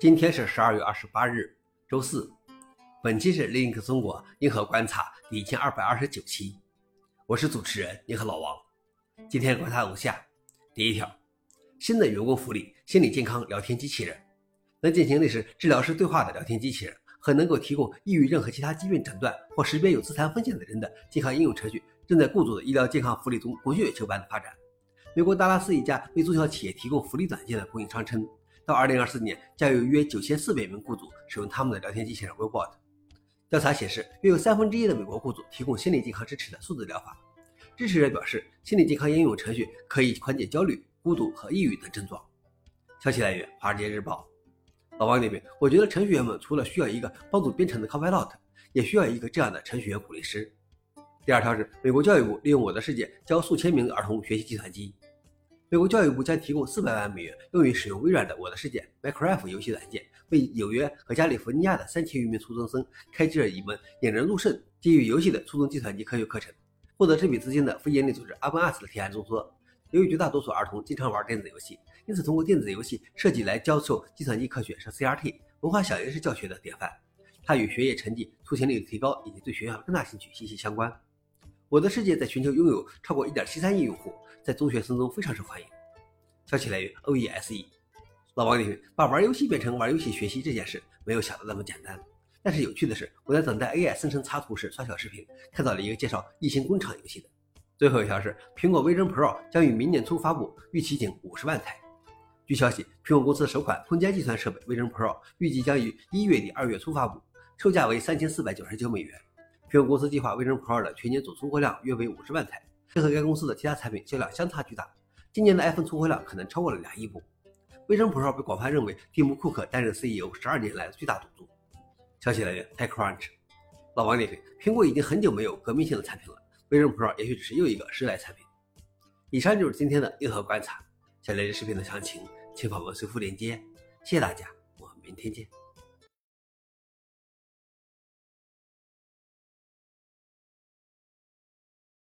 今天是十二月二十八日，周四。本期是 Link 中国银河观察第一千二百二十九期，我是主持人银河老王。今天观察如下：第一条，新的员工福利心理健康聊天机器人，能进行类似治疗师对话的聊天机器人和能够提供易于任何其他疾病诊断或识别有自残风险的人的健康应用程序，正在雇主的医疗健康福利中滚雪球般的发展。美国达拉斯一家为中小企业提供福利软件的供应商称。到二零二四年，将有约九千四百名雇主使用他们的聊天机器人 Webot。调查显示，约有三分之一的美国雇主提供心理健康支持的数字疗法。支持者表示，心理健康应用程序可以缓解焦虑、孤独和抑郁等症状。消息来源：华尔街日报。老王那边，我觉得程序员们除了需要一个帮助编程的 Copilot，也需要一个这样的程序员鼓励师。第二条是，美国教育部利用我的世界教数千名儿童学习计算机。美国教育部将提供四百万美元，用于使用微软的《我的世界》Minecraft 游戏软件，为纽约和加利福尼亚的三千余名初中生开设一门引人入胜、基于游戏的初中计算机科学课程。获得这笔资金的非营利组织 a p e n a s 的提案中说，由于绝大多数儿童经常玩电子游戏，因此通过电子游戏设计来教授计算机科学是 CRT 文化小仪式教学的典范。它与学业成绩、出勤率的提高以及对学校的更大兴趣息息相关。我的世界在全球拥有超过1.73亿用户，在中学生中非常受欢迎。消息来源：OESE。老王点评：把玩游戏变成玩游戏学习这件事，没有想的那么简单。但是有趣的是，我在等待 AI 生成插图时刷小视频，看到了一个介绍异形工厂游戏的。最后一条是，苹果 V10 Pro 将于明年初发布，预期仅五十万台。据消息，苹果公司首款空间计算设备 V10 Pro 预计将于一月底二月初发布，售价为三千四百九十九美元。苹果公司计划 Vision Pro 的全年总出货量约为五十万台，这和该公司的其他产品销量相差巨大。今年的 iPhone 出货量可能超过了两亿部。Vision Pro 被广泛认为蒂姆·库克担任 CEO 十二年来的最大赌注。消息来源：TechCrunch。老王点评：苹果已经很久没有革命性的产品了，Vision Pro 也许只是又一个时代产品。以上就是今天的硬核观察。想了解视频的详情，请访问随附链接。谢谢大家，我们明天见。